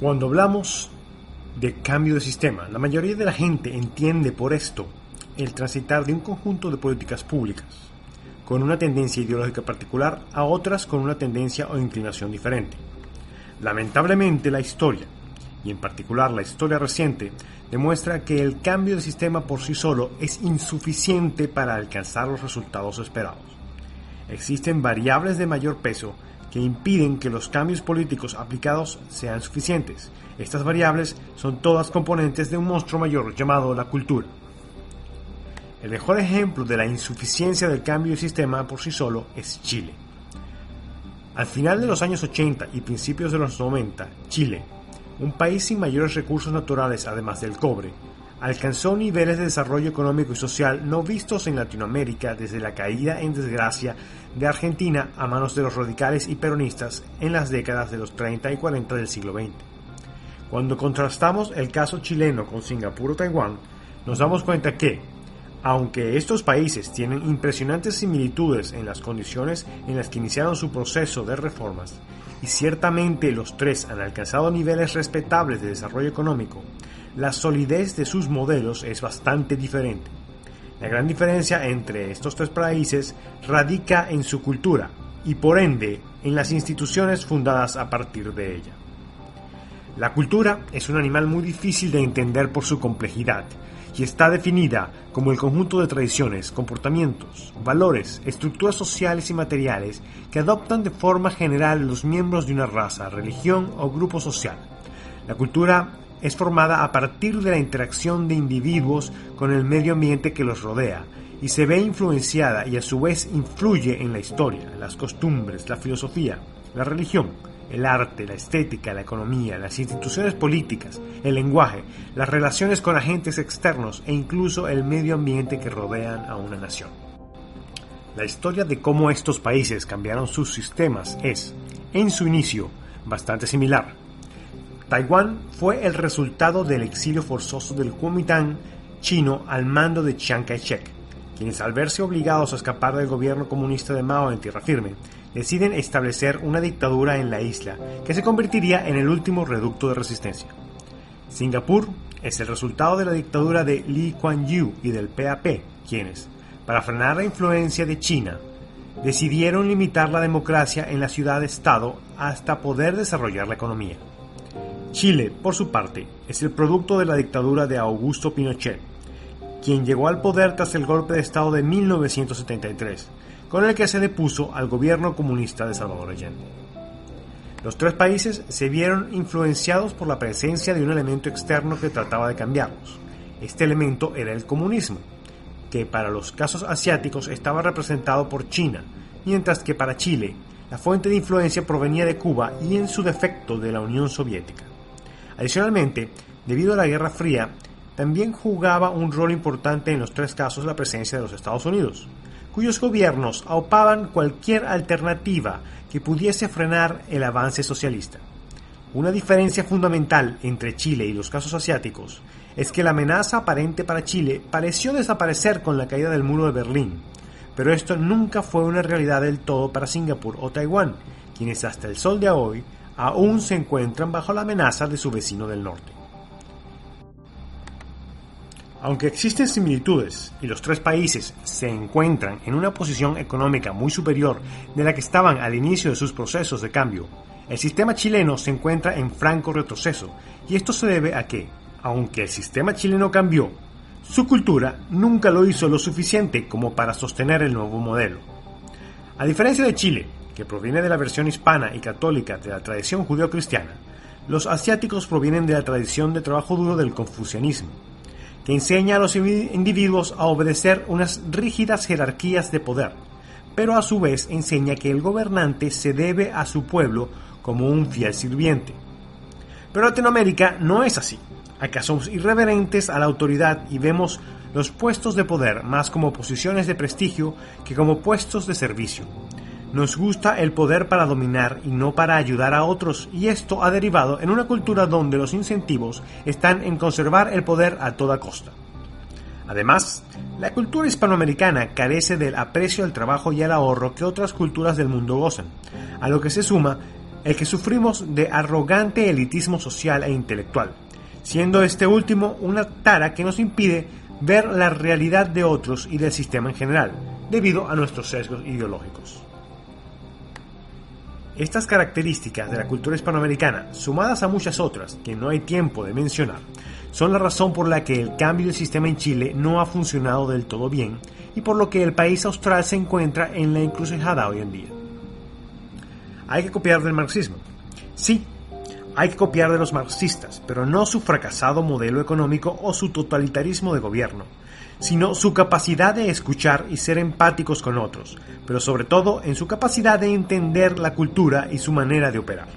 Cuando hablamos de cambio de sistema, la mayoría de la gente entiende por esto el transitar de un conjunto de políticas públicas con una tendencia ideológica particular a otras con una tendencia o inclinación diferente. Lamentablemente la historia, y en particular la historia reciente, demuestra que el cambio de sistema por sí solo es insuficiente para alcanzar los resultados esperados. Existen variables de mayor peso que impiden que los cambios políticos aplicados sean suficientes. Estas variables son todas componentes de un monstruo mayor llamado la cultura. El mejor ejemplo de la insuficiencia del cambio de sistema por sí solo es Chile. Al final de los años 80 y principios de los 90, Chile, un país sin mayores recursos naturales además del cobre, alcanzó niveles de desarrollo económico y social no vistos en Latinoamérica desde la caída en desgracia de Argentina a manos de los radicales y peronistas en las décadas de los 30 y 40 del siglo XX. Cuando contrastamos el caso chileno con Singapur o Taiwán, nos damos cuenta que, aunque estos países tienen impresionantes similitudes en las condiciones en las que iniciaron su proceso de reformas, y ciertamente los tres han alcanzado niveles respetables de desarrollo económico, la solidez de sus modelos es bastante diferente. La gran diferencia entre estos tres países radica en su cultura y por ende en las instituciones fundadas a partir de ella. La cultura es un animal muy difícil de entender por su complejidad y está definida como el conjunto de tradiciones, comportamientos, valores, estructuras sociales y materiales que adoptan de forma general los miembros de una raza, religión o grupo social. La cultura es formada a partir de la interacción de individuos con el medio ambiente que los rodea y se ve influenciada y a su vez influye en la historia, las costumbres, la filosofía, la religión, el arte, la estética, la economía, las instituciones políticas, el lenguaje, las relaciones con agentes externos e incluso el medio ambiente que rodean a una nación. La historia de cómo estos países cambiaron sus sistemas es, en su inicio, bastante similar Taiwán fue el resultado del exilio forzoso del Kuomintang chino al mando de Chiang Kai-shek, quienes al verse obligados a escapar del gobierno comunista de Mao en tierra firme, deciden establecer una dictadura en la isla que se convertiría en el último reducto de resistencia. Singapur es el resultado de la dictadura de Lee Kuan Yew y del PAP, quienes, para frenar la influencia de China, decidieron limitar la democracia en la ciudad-estado hasta poder desarrollar la economía. Chile, por su parte, es el producto de la dictadura de Augusto Pinochet, quien llegó al poder tras el golpe de Estado de 1973, con el que se depuso al gobierno comunista de Salvador Allende. Los tres países se vieron influenciados por la presencia de un elemento externo que trataba de cambiarlos. Este elemento era el comunismo, que para los casos asiáticos estaba representado por China, mientras que para Chile la fuente de influencia provenía de Cuba y en su defecto de la Unión Soviética. Adicionalmente, debido a la Guerra Fría, también jugaba un rol importante en los tres casos la presencia de los Estados Unidos, cuyos gobiernos aupaban cualquier alternativa que pudiese frenar el avance socialista. Una diferencia fundamental entre Chile y los casos asiáticos es que la amenaza aparente para Chile pareció desaparecer con la caída del muro de Berlín, pero esto nunca fue una realidad del todo para Singapur o Taiwán, quienes hasta el sol de hoy aún se encuentran bajo la amenaza de su vecino del norte. Aunque existen similitudes y los tres países se encuentran en una posición económica muy superior de la que estaban al inicio de sus procesos de cambio, el sistema chileno se encuentra en franco retroceso y esto se debe a que, aunque el sistema chileno cambió, su cultura nunca lo hizo lo suficiente como para sostener el nuevo modelo. A diferencia de Chile, que proviene de la versión hispana y católica de la tradición judeo-cristiana, los asiáticos provienen de la tradición de trabajo duro del confucianismo, enseña a los individuos a obedecer unas rígidas jerarquías de poder, pero a su vez enseña que el gobernante se debe a su pueblo como un fiel sirviente. Pero Latinoamérica no es así. Acá somos irreverentes a la autoridad y vemos los puestos de poder más como posiciones de prestigio que como puestos de servicio. Nos gusta el poder para dominar y no para ayudar a otros, y esto ha derivado en una cultura donde los incentivos están en conservar el poder a toda costa. Además, la cultura hispanoamericana carece del aprecio al trabajo y al ahorro que otras culturas del mundo gozan, a lo que se suma el que sufrimos de arrogante elitismo social e intelectual, siendo este último una tara que nos impide ver la realidad de otros y del sistema en general, debido a nuestros sesgos ideológicos. Estas características de la cultura hispanoamericana, sumadas a muchas otras que no hay tiempo de mencionar, son la razón por la que el cambio del sistema en Chile no ha funcionado del todo bien y por lo que el país austral se encuentra en la encrucijada hoy en día. Hay que copiar del marxismo. Sí, hay que copiar de los marxistas, pero no su fracasado modelo económico o su totalitarismo de gobierno, sino su capacidad de escuchar y ser empáticos con otros, pero sobre todo en su capacidad de entender la cultura y su manera de operar.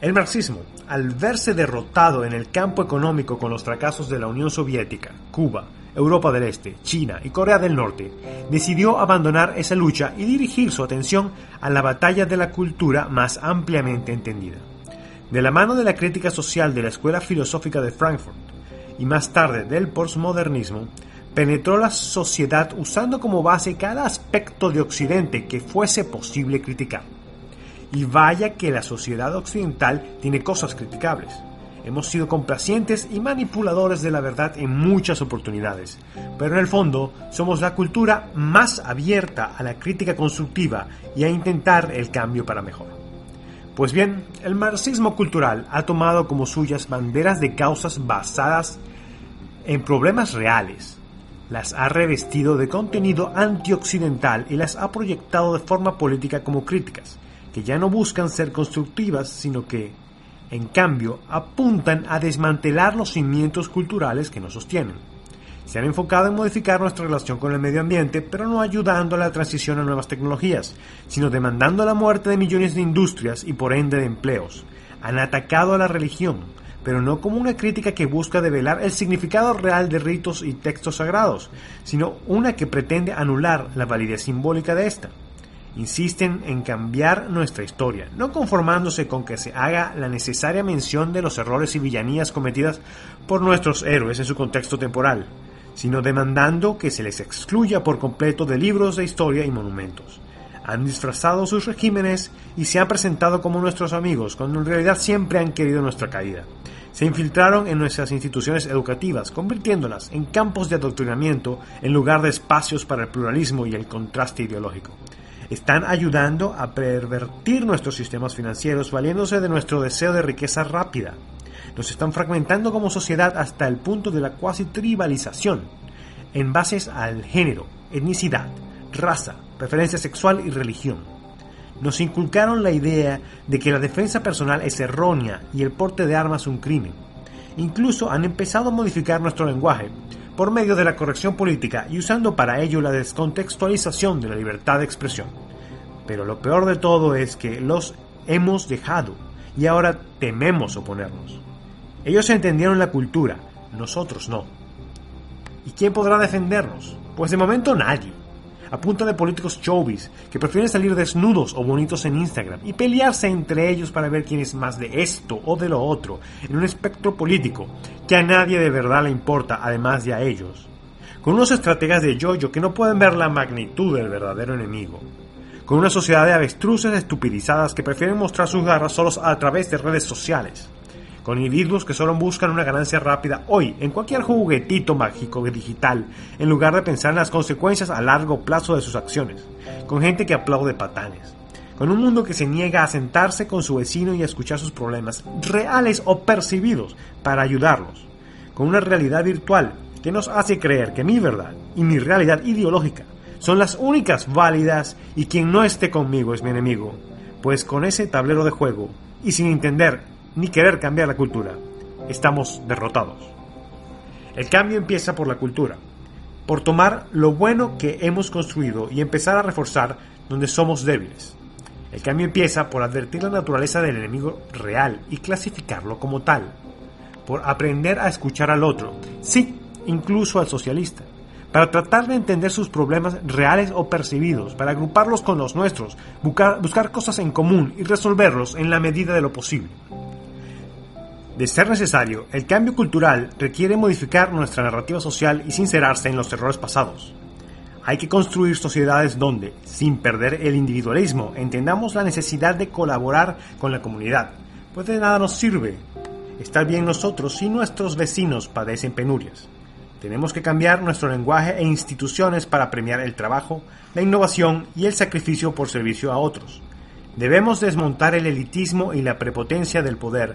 El marxismo, al verse derrotado en el campo económico con los fracasos de la Unión Soviética, Cuba, Europa del Este, China y Corea del Norte, decidió abandonar esa lucha y dirigir su atención a la batalla de la cultura más ampliamente entendida. De la mano de la crítica social de la Escuela Filosófica de Frankfurt y más tarde del postmodernismo, penetró la sociedad usando como base cada aspecto de Occidente que fuese posible criticar. Y vaya que la sociedad occidental tiene cosas criticables. Hemos sido complacientes y manipuladores de la verdad en muchas oportunidades, pero en el fondo somos la cultura más abierta a la crítica constructiva y a intentar el cambio para mejor. Pues bien, el marxismo cultural ha tomado como suyas banderas de causas basadas en problemas reales, las ha revestido de contenido antioccidental y las ha proyectado de forma política como críticas, que ya no buscan ser constructivas, sino que, en cambio, apuntan a desmantelar los cimientos culturales que nos sostienen se han enfocado en modificar nuestra relación con el medio ambiente, pero no ayudando a la transición a nuevas tecnologías, sino demandando la muerte de millones de industrias y por ende de empleos. Han atacado a la religión, pero no como una crítica que busca develar el significado real de ritos y textos sagrados, sino una que pretende anular la validez simbólica de esta. Insisten en cambiar nuestra historia, no conformándose con que se haga la necesaria mención de los errores y villanías cometidas por nuestros héroes en su contexto temporal, sino demandando que se les excluya por completo de libros de historia y monumentos. Han disfrazado sus regímenes y se han presentado como nuestros amigos, cuando en realidad siempre han querido nuestra caída. Se infiltraron en nuestras instituciones educativas, convirtiéndolas en campos de adoctrinamiento en lugar de espacios para el pluralismo y el contraste ideológico. Están ayudando a pervertir nuestros sistemas financieros valiéndose de nuestro deseo de riqueza rápida, nos están fragmentando como sociedad hasta el punto de la cuasi tribalización, en bases al género, etnicidad, raza, preferencia sexual y religión. Nos inculcaron la idea de que la defensa personal es errónea y el porte de armas un crimen. Incluso han empezado a modificar nuestro lenguaje por medio de la corrección política y usando para ello la descontextualización de la libertad de expresión. Pero lo peor de todo es que los hemos dejado y ahora tememos oponernos. Ellos entendieron la cultura, nosotros no. ¿Y quién podrá defendernos? Pues de momento nadie. A punta de políticos chovis que prefieren salir desnudos o bonitos en Instagram y pelearse entre ellos para ver quién es más de esto o de lo otro en un espectro político que a nadie de verdad le importa además de a ellos. Con unos estrategas de yoyo que no pueden ver la magnitud del verdadero enemigo. Con una sociedad de avestruces estupidizadas que prefieren mostrar sus garras solos a través de redes sociales con individuos que solo buscan una ganancia rápida hoy en cualquier juguetito mágico digital, en lugar de pensar en las consecuencias a largo plazo de sus acciones, con gente que aplaude patanes, con un mundo que se niega a sentarse con su vecino y a escuchar sus problemas reales o percibidos para ayudarlos, con una realidad virtual que nos hace creer que mi verdad y mi realidad ideológica son las únicas válidas y quien no esté conmigo es mi enemigo, pues con ese tablero de juego y sin entender ni querer cambiar la cultura. Estamos derrotados. El cambio empieza por la cultura, por tomar lo bueno que hemos construido y empezar a reforzar donde somos débiles. El cambio empieza por advertir la naturaleza del enemigo real y clasificarlo como tal, por aprender a escuchar al otro, sí, incluso al socialista, para tratar de entender sus problemas reales o percibidos, para agruparlos con los nuestros, buscar, cosas en común y resolverlos en la medida de lo posible. De ser necesario, el cambio cultural requiere modificar nuestra narrativa social y sincerarse en los errores pasados. Hay que construir sociedades donde, sin perder el individualismo, entendamos la necesidad de colaborar con la comunidad, pues de nada nos sirve estar bien nosotros si nuestros vecinos padecen penurias. Tenemos que cambiar nuestro lenguaje e instituciones para premiar el trabajo, la innovación y el sacrificio por servicio a otros. Debemos desmontar el elitismo y la prepotencia del poder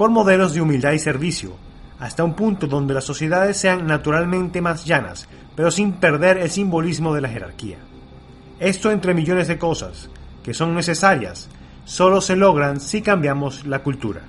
por modelos de humildad y servicio, hasta un punto donde las sociedades sean naturalmente más llanas, pero sin perder el simbolismo de la jerarquía. Esto entre millones de cosas, que son necesarias, solo se logran si cambiamos la cultura.